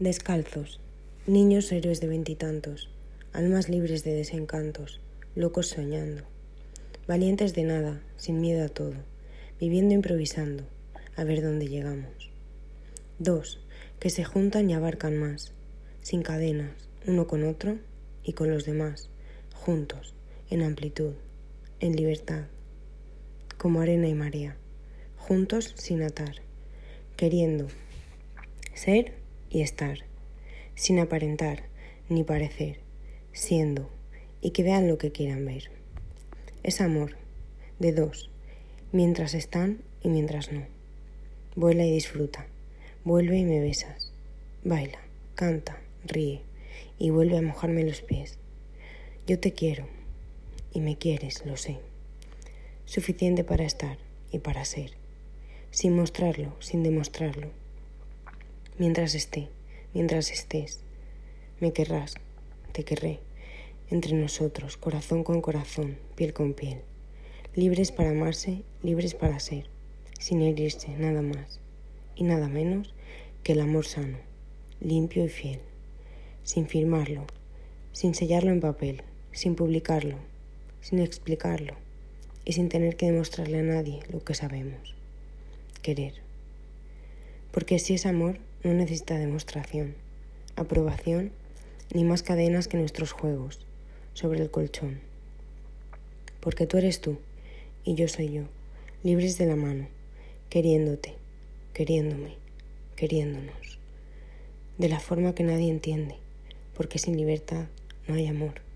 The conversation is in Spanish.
Descalzos, niños héroes de veintitantos, almas libres de desencantos, locos soñando, valientes de nada, sin miedo a todo, viviendo improvisando, a ver dónde llegamos. Dos, que se juntan y abarcan más, sin cadenas, uno con otro y con los demás, juntos, en amplitud, en libertad, como arena y marea, juntos sin atar, queriendo ser y estar, sin aparentar ni parecer, siendo y que vean lo que quieran ver. Es amor, de dos, mientras están y mientras no. Vuela y disfruta, vuelve y me besas, baila, canta, ríe y vuelve a mojarme los pies. Yo te quiero y me quieres, lo sé. Suficiente para estar y para ser, sin mostrarlo, sin demostrarlo mientras esté, mientras estés. Me querrás, te querré, entre nosotros, corazón con corazón, piel con piel, libres para amarse, libres para ser, sin herirse, nada más y nada menos que el amor sano, limpio y fiel, sin firmarlo, sin sellarlo en papel, sin publicarlo, sin explicarlo y sin tener que demostrarle a nadie lo que sabemos. Querer. Porque si es amor, no necesita demostración, aprobación ni más cadenas que nuestros juegos sobre el colchón. Porque tú eres tú y yo soy yo, libres de la mano, queriéndote, queriéndome, queriéndonos, de la forma que nadie entiende, porque sin libertad no hay amor.